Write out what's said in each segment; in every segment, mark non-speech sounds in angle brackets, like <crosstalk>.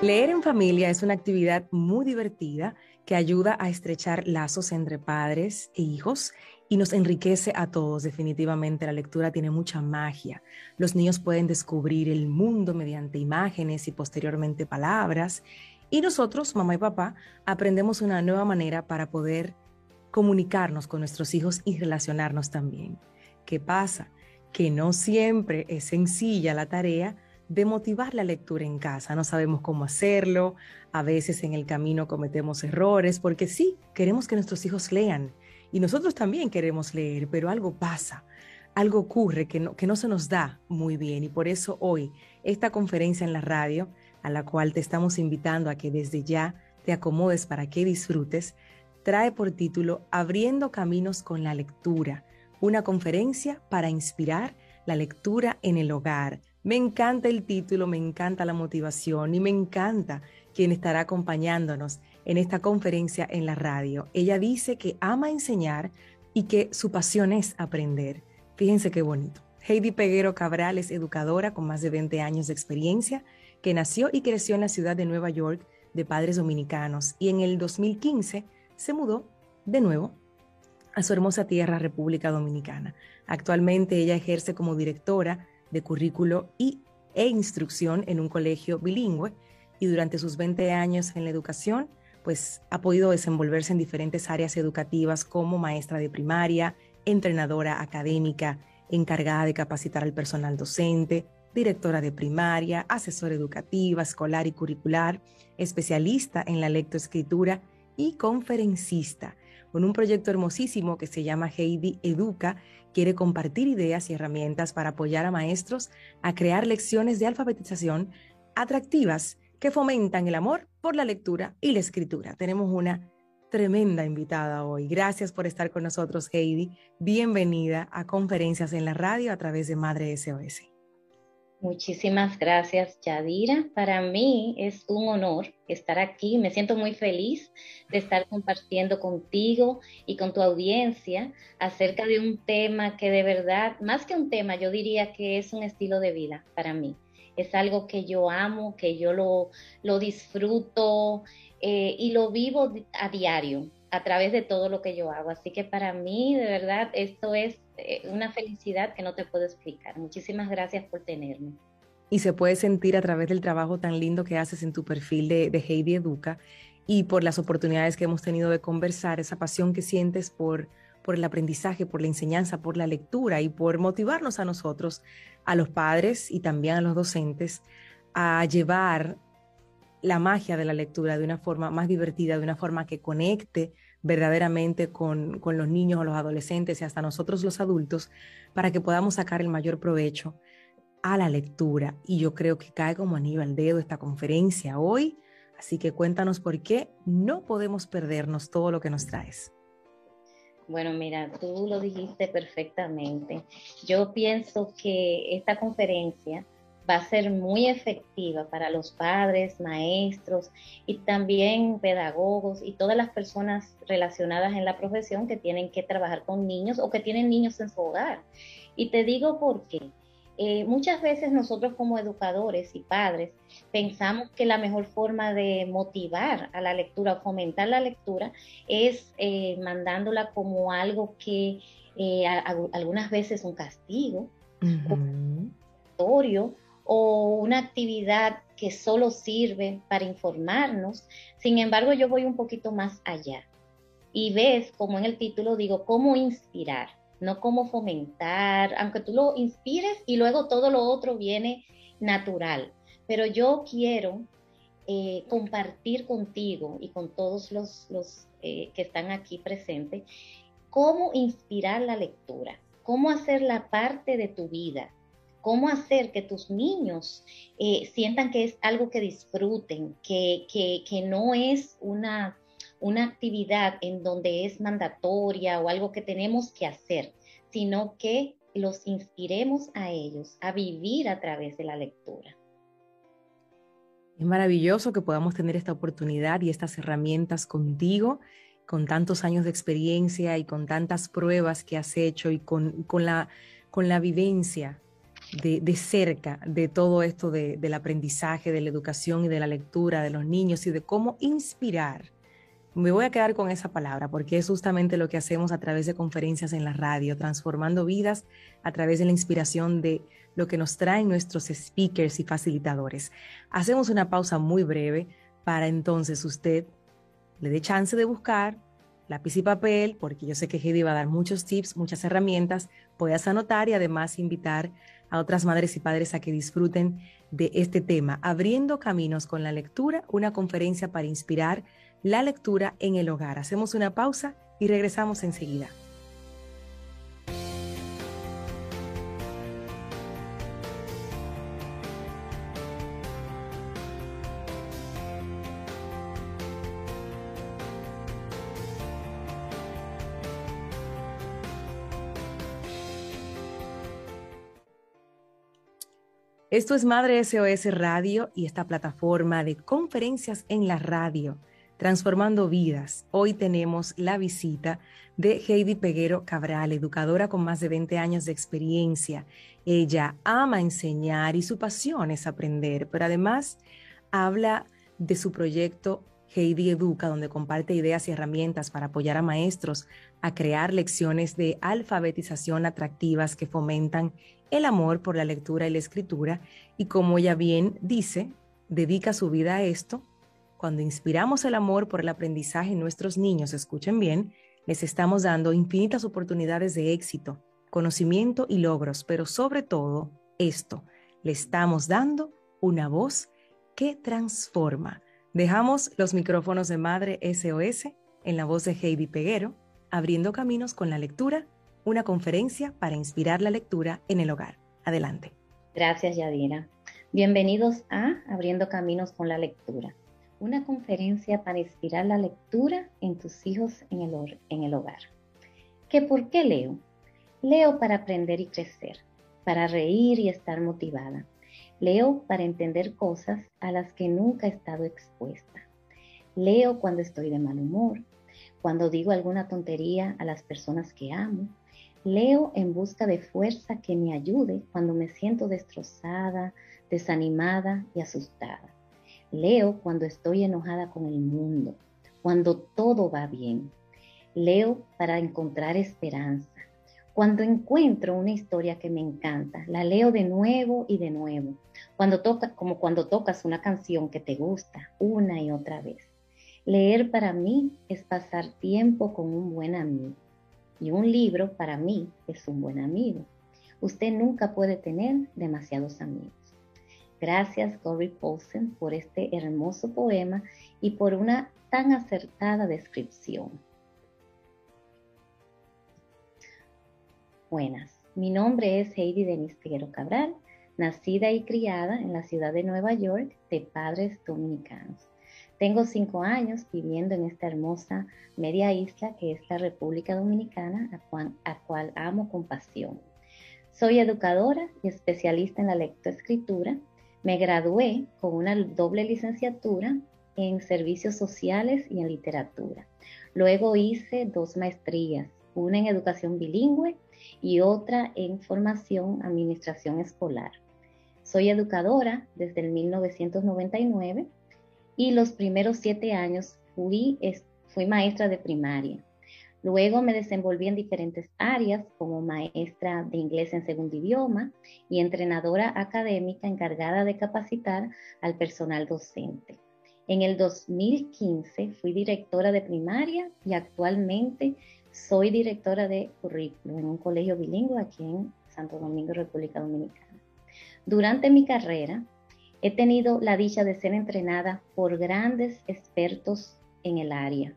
Leer en familia es una actividad muy divertida que ayuda a estrechar lazos entre padres e hijos y nos enriquece a todos. Definitivamente la lectura tiene mucha magia. Los niños pueden descubrir el mundo mediante imágenes y posteriormente palabras. Y nosotros, mamá y papá, aprendemos una nueva manera para poder comunicarnos con nuestros hijos y relacionarnos también. ¿Qué pasa? Que no siempre es sencilla la tarea de motivar la lectura en casa. No sabemos cómo hacerlo, a veces en el camino cometemos errores, porque sí, queremos que nuestros hijos lean y nosotros también queremos leer, pero algo pasa, algo ocurre que no, que no se nos da muy bien y por eso hoy esta conferencia en la radio, a la cual te estamos invitando a que desde ya te acomodes para que disfrutes, trae por título Abriendo Caminos con la Lectura, una conferencia para inspirar la lectura en el hogar me encanta el título, me encanta la motivación y me encanta quien estará acompañándonos en esta conferencia en la radio. Ella dice que ama enseñar y que su pasión es aprender. Fíjense qué bonito. Heidi Peguero Cabral es educadora con más de 20 años de experiencia, que nació y creció en la ciudad de Nueva York de padres dominicanos y en el 2015 se mudó de nuevo a su hermosa tierra, República Dominicana. Actualmente ella ejerce como directora de currículo y, e instrucción en un colegio bilingüe. Y durante sus 20 años en la educación, pues ha podido desenvolverse en diferentes áreas educativas como maestra de primaria, entrenadora académica, encargada de capacitar al personal docente, directora de primaria, asesora educativa, escolar y curricular, especialista en la lectoescritura y conferencista, con un proyecto hermosísimo que se llama Heidi Educa quiere compartir ideas y herramientas para apoyar a maestros a crear lecciones de alfabetización atractivas que fomentan el amor por la lectura y la escritura. Tenemos una tremenda invitada hoy. Gracias por estar con nosotros, Heidi. Bienvenida a Conferencias en la Radio a través de Madre SOS. Muchísimas gracias, Yadira. Para mí es un honor estar aquí. Me siento muy feliz de estar compartiendo contigo y con tu audiencia acerca de un tema que de verdad, más que un tema, yo diría que es un estilo de vida para mí. Es algo que yo amo, que yo lo, lo disfruto eh, y lo vivo a diario a través de todo lo que yo hago. Así que para mí, de verdad, esto es una felicidad que no te puedo explicar. Muchísimas gracias por tenerme. Y se puede sentir a través del trabajo tan lindo que haces en tu perfil de, de Heidi Educa y por las oportunidades que hemos tenido de conversar, esa pasión que sientes por, por el aprendizaje, por la enseñanza, por la lectura y por motivarnos a nosotros, a los padres y también a los docentes, a llevar la magia de la lectura de una forma más divertida, de una forma que conecte verdaderamente con, con, los niños o los adolescentes y hasta nosotros los adultos, para que podamos sacar el mayor provecho a la lectura. Y yo creo que cae como anillo al dedo esta conferencia hoy, así que cuéntanos por qué no podemos perdernos todo lo que nos traes. Bueno, mira, tú lo dijiste perfectamente. Yo pienso que esta conferencia va a ser muy efectiva para los padres, maestros y también pedagogos y todas las personas relacionadas en la profesión que tienen que trabajar con niños o que tienen niños en su hogar. Y te digo por qué. Eh, muchas veces nosotros como educadores y padres pensamos que la mejor forma de motivar a la lectura o fomentar la lectura es eh, mandándola como algo que eh, algunas veces un castigo, un o una actividad que solo sirve para informarnos. Sin embargo, yo voy un poquito más allá. Y ves, como en el título digo, cómo inspirar, no cómo fomentar, aunque tú lo inspires y luego todo lo otro viene natural. Pero yo quiero eh, compartir contigo y con todos los, eh, que están aquí presentes cómo inspirar la lectura, cómo hacerla parte de tu vida, cómo hacer que tus niños eh, sientan que es algo que disfruten, que, que, no es una, una actividad en donde es mandatoria o algo que tenemos que hacer, sino que los inspiremos a ellos a vivir a través de la lectura. Es maravilloso que podamos tener esta oportunidad y estas herramientas contigo, con tantos años de experiencia y con tantas pruebas que has hecho y con, con, la, con la vivencia de, cerca de todo esto del aprendizaje, de la educación y de la lectura de los niños y de cómo inspirar. Me voy a quedar con esa palabra porque es justamente lo que hacemos a través de conferencias en la radio, transformando vidas a través de la inspiración de lo que nos traen nuestros speakers y facilitadores. Hacemos una pausa muy breve para entonces usted le dé chance de buscar lápiz y papel, porque yo sé que Heidi va a dar muchos tips, muchas herramientas, puedas anotar y además invitar a otras madres y padres a que disfruten de este tema, abriendo caminos con la lectura, una conferencia para inspirar la lectura en el hogar. Hacemos una pausa y regresamos enseguida. Esto es Madre SOS Radio y esta plataforma de conferencias en la radio, transformando vidas. Hoy tenemos la visita de Heidi Peguero Cabral, educadora con más de 20 años de experiencia. Ella ama enseñar y su pasión es aprender, pero además habla de su proyecto Heidi Educa, donde comparte ideas y herramientas para apoyar a maestros a crear lecciones de alfabetización atractivas que fomentan el amor por la lectura y la escritura y como ella bien dice, dedica su vida a esto. Cuando inspiramos el amor por el aprendizaje en nuestros niños, escuchen bien, les estamos dando infinitas oportunidades de éxito, conocimiento y logros, pero sobre todo esto, le estamos dando una voz que transforma. Dejamos los micrófonos de Madre SOS en la voz de Heidi Peguero, abriendo caminos con la lectura una conferencia para inspirar la lectura en el hogar. Adelante. Gracias, Yadira. Bienvenidos a Abriendo Caminos con la Lectura, una conferencia para inspirar la lectura en tus hijos en el, en el hogar. ¿Qué por qué leo? Leo para aprender y crecer, para reír y estar motivada. Leo para entender cosas a las que nunca he estado expuesta. Leo cuando estoy de mal humor, cuando digo alguna tontería a las personas que amo, Leo en busca de fuerza que me ayude cuando me siento destrozada, desanimada y asustada. Leo cuando estoy enojada con el mundo, cuando todo va bien. Leo para encontrar esperanza. Cuando encuentro una historia que me encanta, la leo de nuevo y de nuevo. Cuando toca, como cuando tocas una canción que te gusta una y otra vez. Leer para mí es pasar tiempo con un buen amigo y un libro para mí es un buen amigo. Usted nunca puede tener demasiados amigos. Gracias, Corey Paulsen, por este hermoso poema y por una tan acertada descripción. Buenas, mi nombre es Heidi Denise Cabral, nacida y criada en la ciudad de Nueva York de padres dominicanos. Tengo cinco años viviendo en esta hermosa media isla que es la República Dominicana, a cual, a cual amo con pasión. Soy educadora y especialista en la lectoescritura. Me gradué con una doble licenciatura en servicios sociales y en literatura. Luego hice dos maestrías, una en educación bilingüe y otra en formación administración escolar. Soy educadora desde el 1999 y los primeros siete años fui, maestra de primaria. Luego me desenvolví en diferentes áreas como maestra de inglés en segundo idioma y entrenadora académica encargada de capacitar al personal docente. En el 2015 fui directora de primaria y actualmente soy directora de currículo en un colegio bilingüe aquí en Santo Domingo, República Dominicana. Durante mi carrera He tenido la dicha de ser entrenada por grandes expertos en el área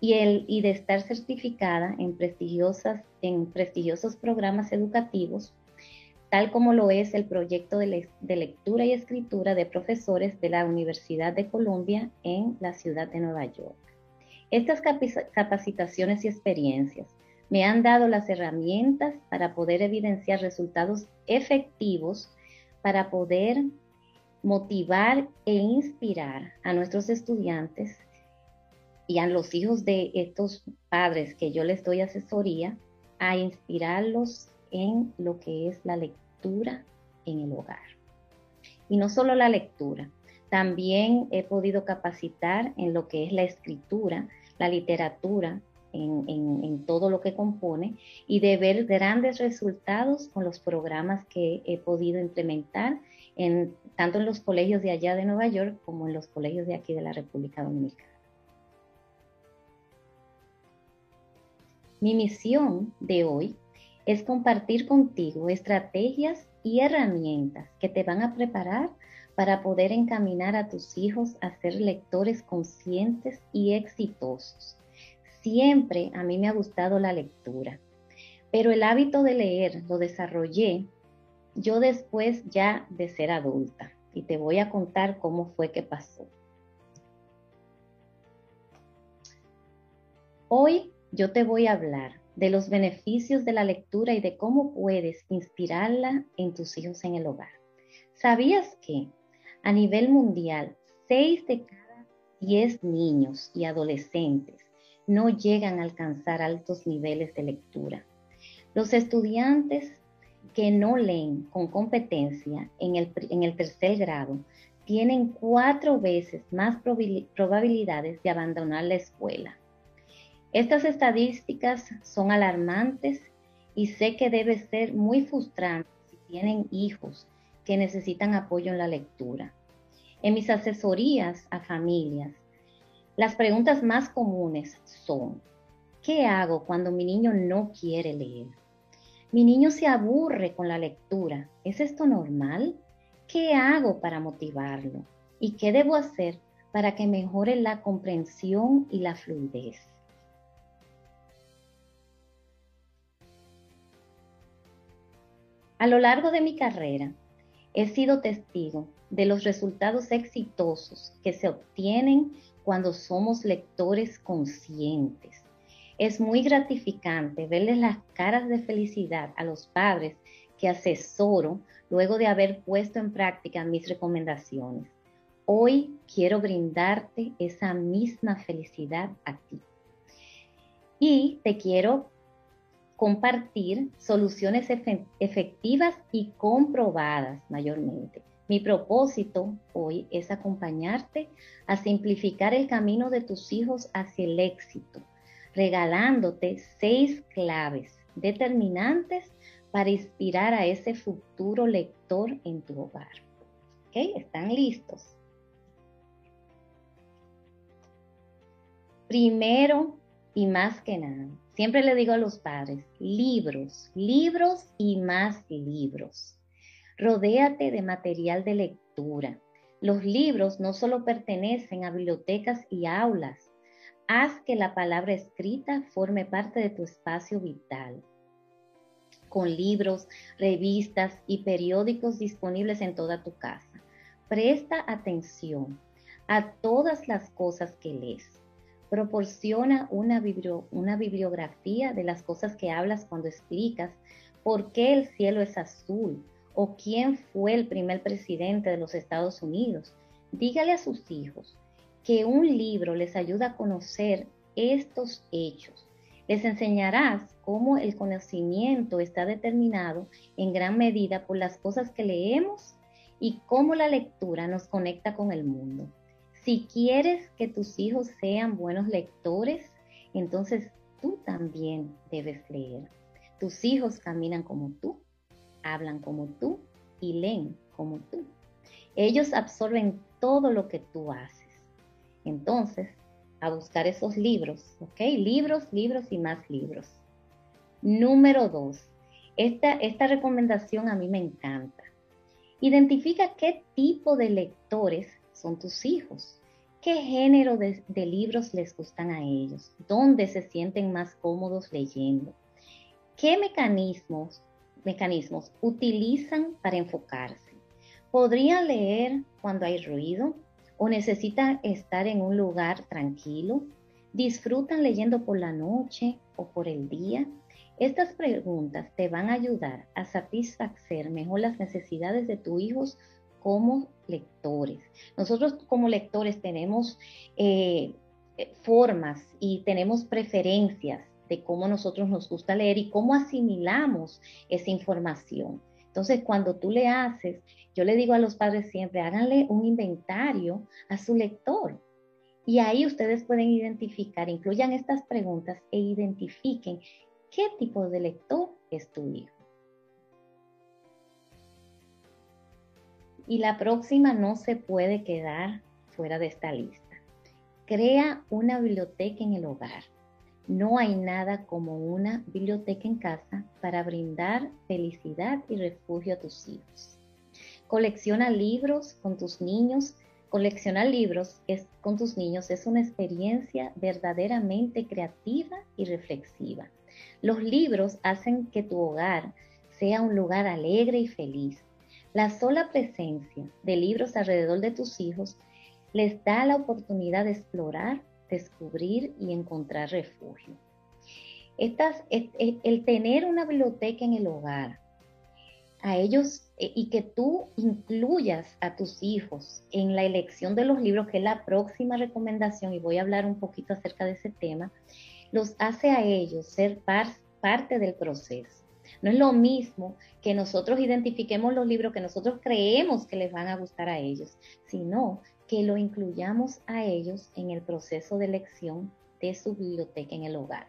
y, el, y de estar certificada en, prestigiosas, en prestigiosos programas educativos, tal como lo es el proyecto de, de lectura y escritura de profesores de la Universidad de Columbia en la ciudad de Nueva York. Estas capacitaciones y experiencias me han dado las herramientas para poder evidenciar resultados efectivos para poder motivar e inspirar a nuestros estudiantes y a los hijos de estos padres que yo les doy asesoría a inspirarlos en lo que es la lectura en el hogar. Y no solo la lectura, también he podido capacitar en lo que es la escritura, la literatura, en, todo lo que compone y de ver grandes resultados con los programas que he podido implementar en, tanto en los colegios de allá de Nueva York como en los colegios de aquí de la República Dominicana. Mi misión de hoy es compartir contigo estrategias y herramientas que te van a preparar para poder encaminar a tus hijos a ser lectores conscientes y exitosos. Siempre a mí me ha gustado la lectura, pero el hábito de leer lo desarrollé yo después ya de ser adulta y te voy a contar cómo fue que pasó. Hoy yo te voy a hablar de los beneficios de la lectura y de cómo puedes inspirarla en tus hijos en el hogar. ¿Sabías que a nivel mundial, 6 de cada 10 niños y adolescentes no llegan a alcanzar altos niveles de lectura? Los estudiantes que no leen con competencia en el, en el tercer grado tienen cuatro veces más probabilidades de abandonar la escuela. Estas estadísticas son alarmantes y sé que debe ser muy frustrante si tienen hijos que necesitan apoyo en la lectura. En mis asesorías a familias, las preguntas más comunes son, ¿qué hago cuando mi niño no quiere leer? Mi niño se aburre con la lectura. ¿Es esto normal? ¿Qué hago para motivarlo? ¿Y qué debo hacer para que mejore la comprensión y la fluidez? A lo largo de mi carrera, he sido testigo de los resultados exitosos que se obtienen cuando somos lectores conscientes. Es muy gratificante verles las caras de felicidad a los padres que asesoro luego de haber puesto en práctica mis recomendaciones. Hoy quiero brindarte esa misma felicidad a ti. Y te quiero compartir soluciones efectivas y comprobadas mayormente. Mi propósito hoy es acompañarte a simplificar el camino de tus hijos hacia el éxito, regalándote seis claves determinantes para inspirar a ese futuro lector en tu hogar. ¿Ok? ¿Están listos? Primero y más que nada, Siempre le digo a los padres, libros, libros y más libros. Rodéate de material de lectura. Los libros no solo pertenecen a bibliotecas y aulas. Haz que la palabra escrita forme parte de tu espacio vital. Con libros, revistas y periódicos disponibles en toda tu casa. Presta atención a todas las cosas que lees proporciona una, una bibliografía de las cosas que hablas cuando explicas por qué el cielo es azul o quién fue el primer presidente de los Estados Unidos. Dígale a sus hijos que un libro les ayuda a conocer estos hechos. Les enseñarás cómo el conocimiento está determinado en gran medida por las cosas que leemos y cómo la lectura nos conecta con el mundo. Si quieres que tus hijos sean buenos lectores, entonces tú también debes leer. Tus hijos caminan como tú, hablan como tú y leen como tú. Ellos absorben todo lo que tú haces. Entonces, a buscar esos libros, ¿ok? Libros, libros y más libros. Número dos, esta, esta recomendación a mí me encanta. Identifica qué tipo de lectores son tus hijos. ¿Qué género de, libros les gustan a ellos? ¿Dónde se sienten más cómodos leyendo? ¿Qué mecanismos, mecanismos utilizan para enfocarse? ¿Podrían leer cuando hay ruido o necesitan estar en un lugar tranquilo? ¿Disfrutan leyendo por la noche o por el día? Estas preguntas te van a ayudar a satisfacer mejor las necesidades de tus hijos como lectores. Nosotros como lectores tenemos eh, formas y tenemos preferencias de cómo nosotros nos gusta leer y cómo asimilamos esa información. Entonces, cuando tú le haces, yo le digo a los padres siempre, háganle un inventario a su lector. Y ahí ustedes pueden identificar, incluyan estas preguntas e identifiquen qué tipo de lector es tu hijo. Y la próxima no se puede quedar fuera de esta lista. Crea una biblioteca en el hogar. No hay nada como una biblioteca en casa para brindar felicidad y refugio a tus hijos. Colecciona libros con tus niños. Coleccionar libros con tus niños es una experiencia verdaderamente creativa y reflexiva. Los libros hacen que tu hogar sea un lugar alegre y feliz. La sola presencia de libros alrededor de tus hijos les da la oportunidad de explorar, descubrir y encontrar refugio. el tener una biblioteca en el hogar, a ellos eh, y que tú incluyas a tus hijos en la elección de los libros, que es la próxima recomendación, y voy a hablar un poquito acerca de ese tema, los hace a ellos ser parte del proceso. No es lo mismo que nosotros identifiquemos los libros que nosotros creemos que les van a gustar a ellos, sino que lo incluyamos a ellos en el proceso de elección de su biblioteca en el hogar.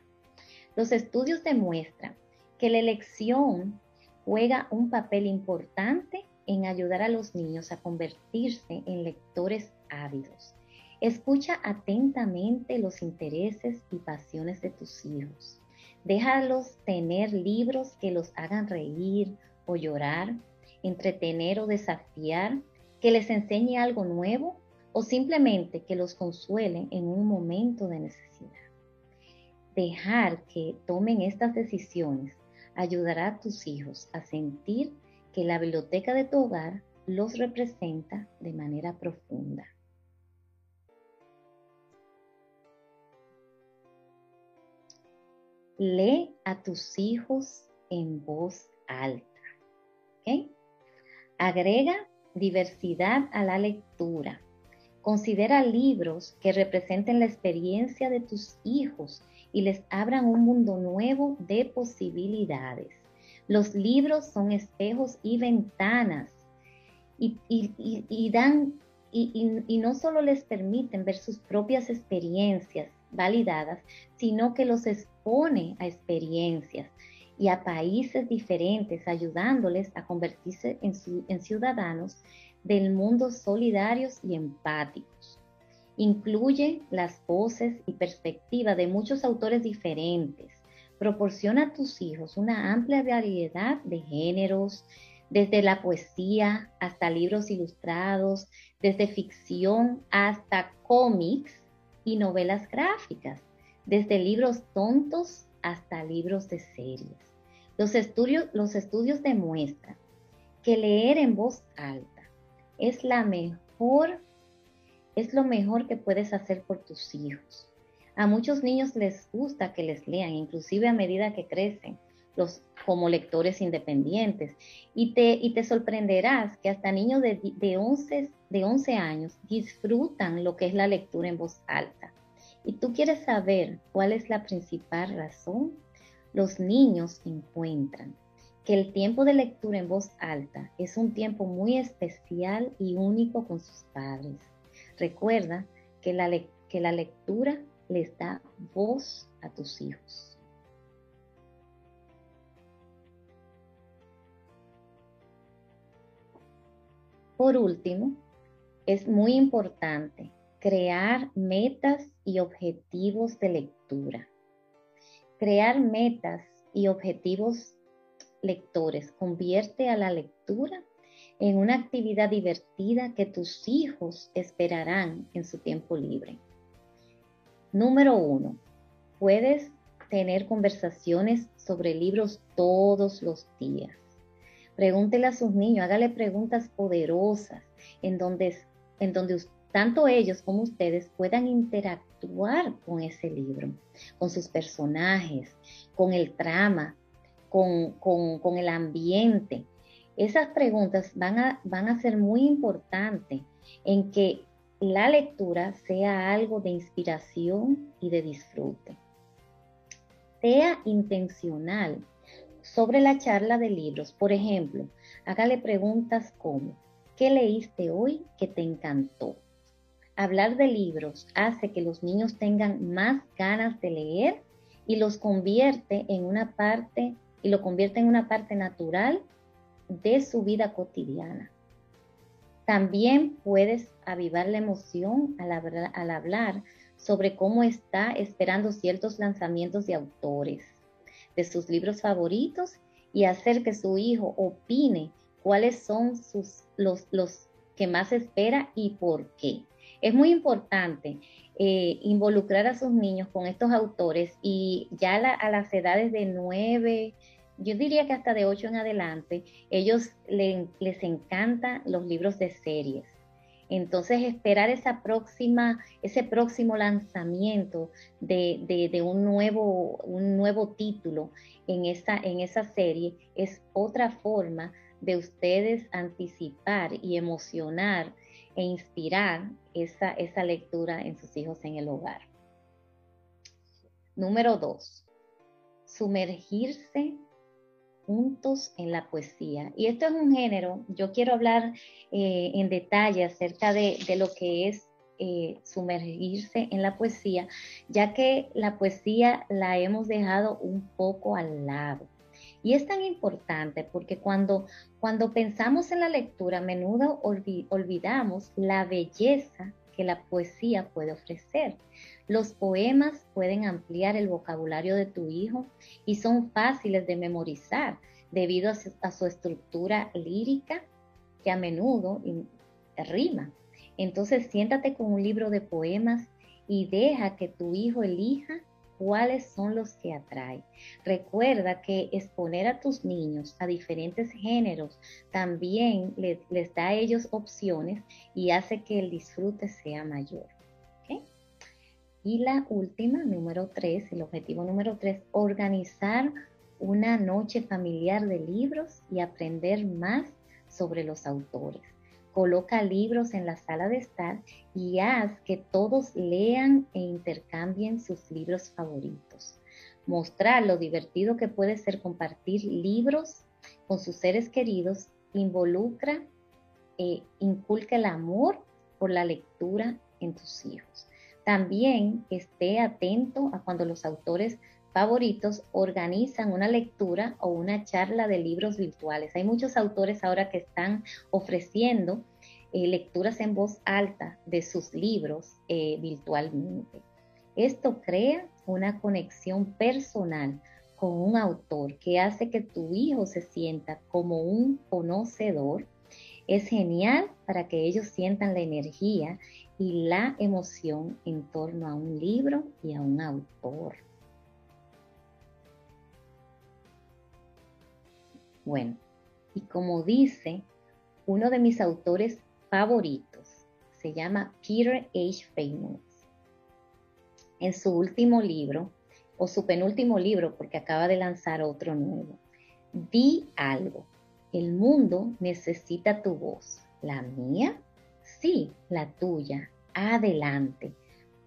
Los estudios demuestran que la elección juega un papel importante en ayudar a los niños a convertirse en lectores ávidos. Escucha atentamente los intereses y pasiones de tus hijos. Déjalos tener libros que los hagan reír o llorar, entretener o desafiar, que les enseñe algo nuevo o simplemente que los consuelen en un momento de necesidad. Dejar que tomen estas decisiones ayudará a tus hijos a sentir que la biblioteca de tu hogar los representa de manera profunda. Lee a tus hijos en voz alta. Agrega diversidad a la lectura Considera libros que representen la experiencia de tus hijos y les abran un mundo nuevo de posibilidades. Los libros son espejos y ventanas y, dan y, no solo les permiten ver sus propias experiencias validadas, sino que los expone a experiencias y a países diferentes, ayudándoles a convertirse en ciudadanos del mundo solidarios y empáticos. Incluye las voces y perspectivas de muchos autores diferentes. Proporciona a tus hijos una amplia variedad de géneros, desde la poesía hasta libros ilustrados, desde ficción hasta cómics y novelas gráficas, desde libros tontos hasta libros de series. Los estudios, los estudios demuestran que leer en voz alta es la mejor, es lo mejor que puedes hacer por tus hijos. A muchos niños les gusta que les lean, inclusive a medida que crecen, los, como lectores independientes. Y te, y te sorprenderás que hasta niños de, de, 11, de 11 años disfrutan lo que es la lectura en voz alta. Y tú quieres saber cuál es la principal razón. Los niños encuentran que el tiempo de lectura en voz alta es un tiempo muy especial y único con sus padres. Recuerda que la, que la lectura les da voz a tus hijos. Por último, es muy importante crear metas y objetivos de lectura. Crear metas y objetivos lectores. Convierte a la lectura en una actividad divertida que tus hijos esperarán en su tiempo libre. Número uno, puedes tener conversaciones sobre libros todos los días. Pregúntele a sus niños, hágale preguntas poderosas en donde, en donde tanto ellos como ustedes puedan interactuar con ese libro, con sus personajes, con el trama, con, el ambiente. Esas preguntas van a, van a ser muy importantes en que la lectura sea algo de inspiración y de disfrute. Sea intencional sobre la charla de libros. Por ejemplo, hágale preguntas como, ¿qué leíste hoy que te encantó? Hablar de libros hace que los niños tengan más ganas de leer y los convierte en una parte y lo convierte en una parte natural de su vida cotidiana. También puedes avivar la emoción al, hablar sobre cómo está esperando ciertos lanzamientos de autores, de sus libros favoritos y hacer que su hijo opine cuáles son los que más espera y por qué. Es muy importante eh, involucrar a sus niños con estos autores y ya a las edades de nueve, yo diría que hasta de ocho en adelante, ellos les encantan los libros de series. Entonces, esperar esa próxima, ese próximo lanzamiento de, un, nuevo, un nuevo título en esa, en esa serie es otra forma de ustedes anticipar y emocionar e inspirar esa, esa lectura en sus hijos en el hogar. Número dos, sumergirse juntos en la poesía. Y esto es un género, yo quiero hablar eh, en detalle acerca de, lo que es eh, sumergirse en la poesía, ya que la poesía la hemos dejado un poco al lado. Y es tan importante porque cuando, cuando pensamos en la lectura, a menudo olvidamos la belleza que la poesía puede ofrecer. Los poemas pueden ampliar el vocabulario de tu hijo y son fáciles de memorizar debido a su, estructura lírica que a menudo rima. Entonces siéntate con un libro de poemas y deja que tu hijo elija cuáles son los que atrae. Recuerda que exponer a tus niños a diferentes géneros también les, da a ellos opciones y hace que el disfrute sea mayor. Y la última, número tres, el objetivo número tres, organizar una noche familiar de libros y aprender más sobre los autores coloca libros en la sala de estar y haz que todos lean e intercambien sus libros favoritos. Mostrar lo divertido que puede ser compartir libros con sus seres queridos involucra e inculca el amor por la lectura en tus hijos. También esté atento a cuando los autores favoritos organizan una lectura o una charla de libros virtuales. Hay muchos autores ahora que están ofreciendo eh, lecturas en voz alta de sus libros eh, virtualmente. Esto crea una conexión personal con un autor que hace que tu hijo se sienta como un conocedor. Es genial para que ellos sientan la energía y la emoción en torno a un libro y a un autor. Bueno, y como dice uno de mis autores favoritos, se llama Peter H. Famous. En su último libro, o su penúltimo libro, porque acaba de lanzar otro nuevo, di algo. El mundo necesita tu voz. ¿La mía? Sí, la tuya. Adelante.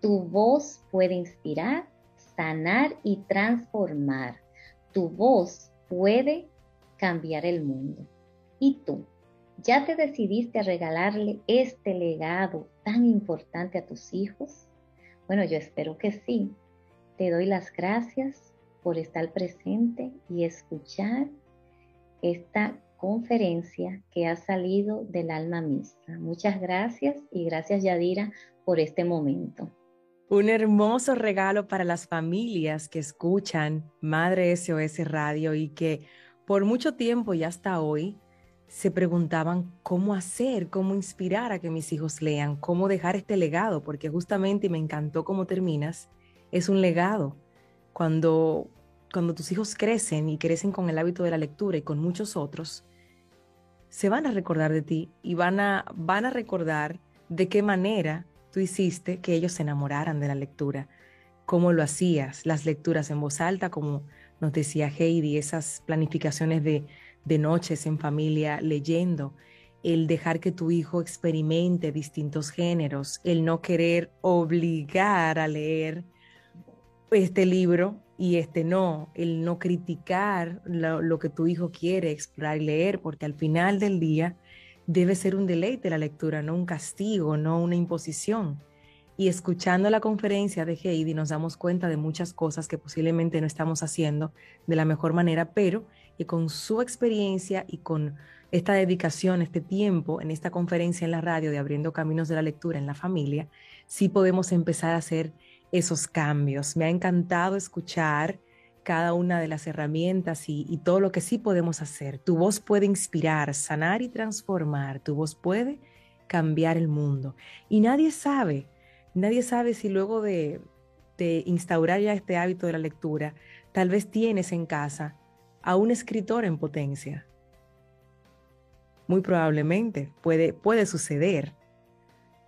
Tu voz puede inspirar, sanar y transformar. Tu voz puede cambiar el mundo. ¿Y tú? ¿Ya te decidiste a regalarle este legado tan importante a tus hijos? Bueno, yo espero que sí. Te doy las gracias por estar presente y escuchar esta conferencia que ha salido del alma misma. Muchas gracias y gracias Yadira por este momento. Un hermoso regalo para las familias que escuchan Madre SOS Radio y que por mucho tiempo y hasta hoy se preguntaban cómo hacer, cómo inspirar a que mis hijos lean, cómo dejar este legado, porque justamente, y me encantó cómo terminas, es un legado. Cuando, cuando tus hijos crecen y crecen con el hábito de la lectura y con muchos otros, se van a recordar de ti y van a, van a recordar de qué manera tú hiciste que ellos se enamoraran de la lectura, cómo lo hacías, las lecturas en voz alta, como nos decía Heidi, esas planificaciones de, de noches en familia leyendo, el dejar que tu hijo experimente distintos géneros, el no querer obligar a leer este libro y este no, el no criticar lo, lo, que tu hijo quiere explorar y leer, porque al final del día debe ser un deleite la lectura, no un castigo, no una imposición. Y escuchando la conferencia de Heidi nos damos cuenta de muchas cosas que posiblemente no estamos haciendo de la mejor manera, pero que con su experiencia y con esta dedicación, este tiempo en esta conferencia en la radio de Abriendo Caminos de la Lectura en la Familia, sí podemos empezar a hacer esos cambios. Me ha encantado escuchar cada una de las herramientas y, y, todo lo que sí podemos hacer. Tu voz puede inspirar, sanar y transformar. Tu voz puede cambiar el mundo. Y nadie sabe Nadie sabe si luego de, instaurar ya este hábito de la lectura, tal vez tienes en casa a un escritor en potencia. Muy probablemente puede, puede suceder.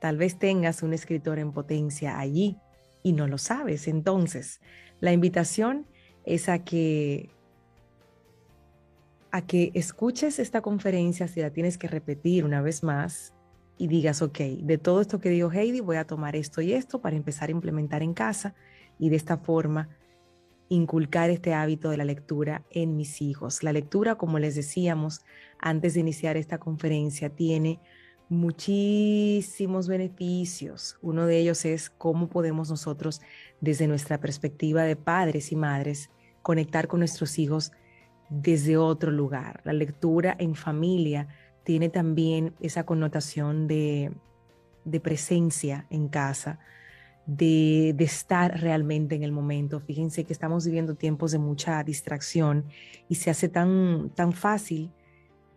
Tal vez tengas un escritor en potencia allí y no lo sabes. Entonces, la invitación es a que a que escuches esta conferencia si la tienes que repetir una vez más y digas, ok, de todo esto que dijo Heidi, voy a tomar esto y esto para empezar a implementar en casa y de esta forma inculcar este hábito de la lectura en mis hijos. La lectura, como les decíamos antes de iniciar esta conferencia, tiene muchísimos beneficios. Uno de ellos es cómo podemos nosotros, desde nuestra perspectiva de padres y madres, conectar con nuestros hijos desde otro lugar. La lectura en familia tiene también esa connotación de, presencia en casa, de, estar realmente en el momento. Fíjense que estamos viviendo tiempos de mucha distracción y se hace tan, tan fácil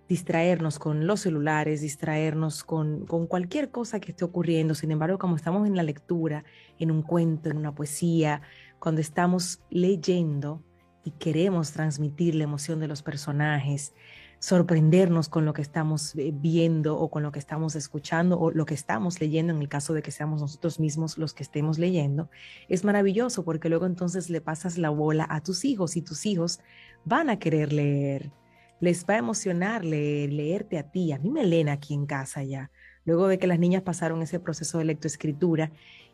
distraernos con los celulares, distraernos con, con, cualquier cosa que esté ocurriendo. Sin embargo, como estamos en la lectura, en un cuento, en una poesía, cuando estamos leyendo y queremos transmitir la emoción de los personajes, sorprendernos con lo que estamos eh, viendo o con lo que estamos escuchando o lo que estamos leyendo, en el caso de que seamos nosotros mismos los que estemos leyendo, es maravilloso porque luego entonces le pasas la bola a tus hijos y tus hijos van a querer leer. Les va a emocionar leer, leerte a ti. A mí me leen aquí en casa ya. Luego de que las niñas pasaron ese proceso de lectoescritura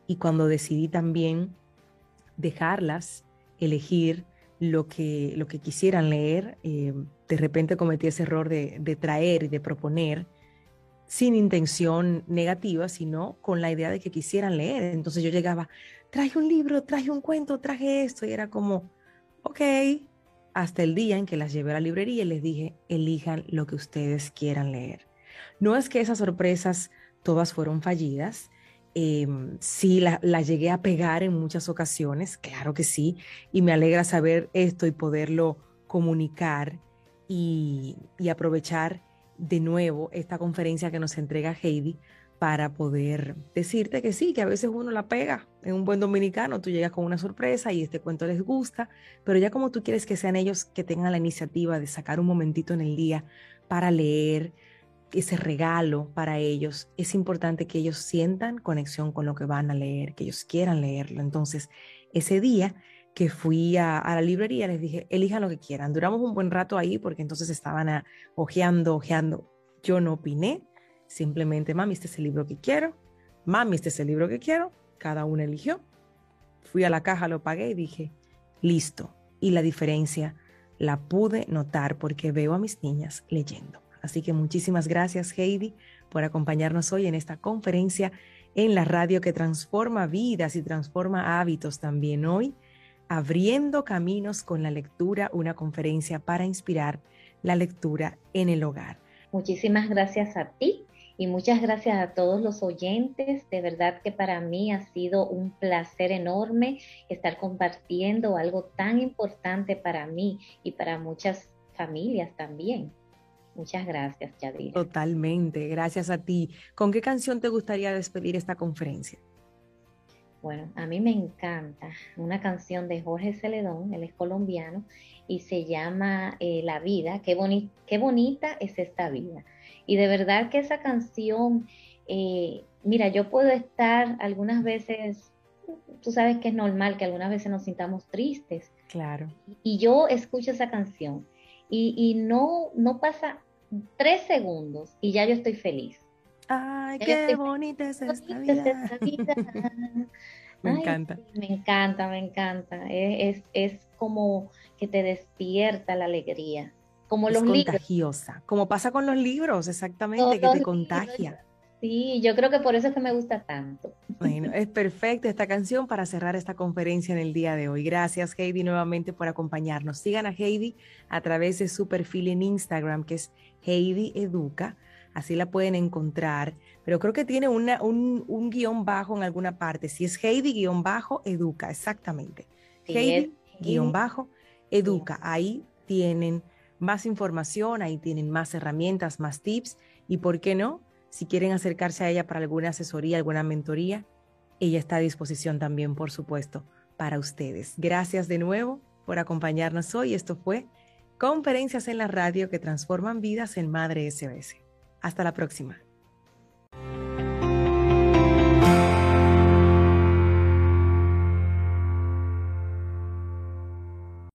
y cuando decidí también dejarlas elegir lo que, lo que quisieran leer, eh, de repente cometí ese error de, de, traer y de proponer sin intención negativa, sino con la idea de que quisieran leer. Entonces yo llegaba, traje un libro, traje un cuento, traje esto, y era como, ok, hasta el día en que las llevé a la librería y les dije, elijan lo que ustedes quieran leer. No es que esas sorpresas todas fueron fallidas, eh, sí, la, llegué a pegar en muchas ocasiones, claro que sí, y me alegra saber esto y poderlo comunicar y, aprovechar de nuevo esta conferencia que nos entrega Heidi para poder decirte que sí, que a veces uno la pega en un buen dominicano, tú llegas con una sorpresa y este cuento les gusta, pero ya como tú quieres que sean ellos que tengan la iniciativa de sacar un momentito en el día para leer, ese regalo para ellos, es importante que ellos sientan conexión con lo que van a leer, que ellos quieran leerlo. Entonces, ese día que fui a, la librería, les dije, elijan lo que quieran. Duramos un buen rato ahí porque entonces estaban a, ojeando, ojeando. Yo no opiné, simplemente, mami, este es el libro que quiero, mami, este es el libro que quiero, cada uno eligió. Fui a la caja, lo pagué y dije, listo. Y la diferencia la pude notar porque veo a mis niñas leyendo. Así que muchísimas gracias Heidi por acompañarnos hoy en esta conferencia en la radio que transforma vidas y transforma hábitos también hoy, abriendo caminos con la lectura, una conferencia para inspirar la lectura en el hogar. Muchísimas gracias a ti y muchas gracias a todos los oyentes. De verdad que para mí ha sido un placer enorme estar compartiendo algo tan importante para mí y para muchas familias también. Muchas gracias, Yadira. Totalmente, gracias a ti. ¿Con qué canción te gustaría despedir esta conferencia? Bueno, a mí me encanta una canción de Jorge Celedón, él es colombiano, y se llama eh, La vida, qué, qué bonita es esta vida. Y de verdad que esa canción, eh, mira, yo puedo estar algunas veces, tú sabes que es normal que algunas veces nos sintamos tristes. Claro. Y yo escucho esa canción y, y no, no pasa tres segundos y ya yo estoy feliz. Ay, qué bonita es esta vida. <laughs> me encanta. Me encanta, me encanta. Es, es, como que te despierta la alegría. Como es los contagiosa, como pasa con los libros, exactamente, que te contagia. Sí, yo creo que por eso es que me gusta tanto. Bueno, es perfecta esta canción para cerrar esta conferencia en el día de hoy. Gracias, Heidi, nuevamente por acompañarnos. Sigan a Heidi a través de su perfil en Instagram, que es Heidi Educa. Así la pueden encontrar. Pero creo que tiene una, un, un, guion bajo en alguna parte. Si es Heidi guion bajo, educa, exactamente. Heidi guion bajo, educa. Ahí tienen más información, ahí tienen más herramientas, más tips. Y por qué no, si quieren acercarse a ella para alguna asesoría, alguna mentoría, ella está a disposición también, por supuesto, para ustedes. Gracias de nuevo por acompañarnos hoy. Esto fue Conferencias en la Radio que transforman vidas en Madre SOS. Hasta la próxima.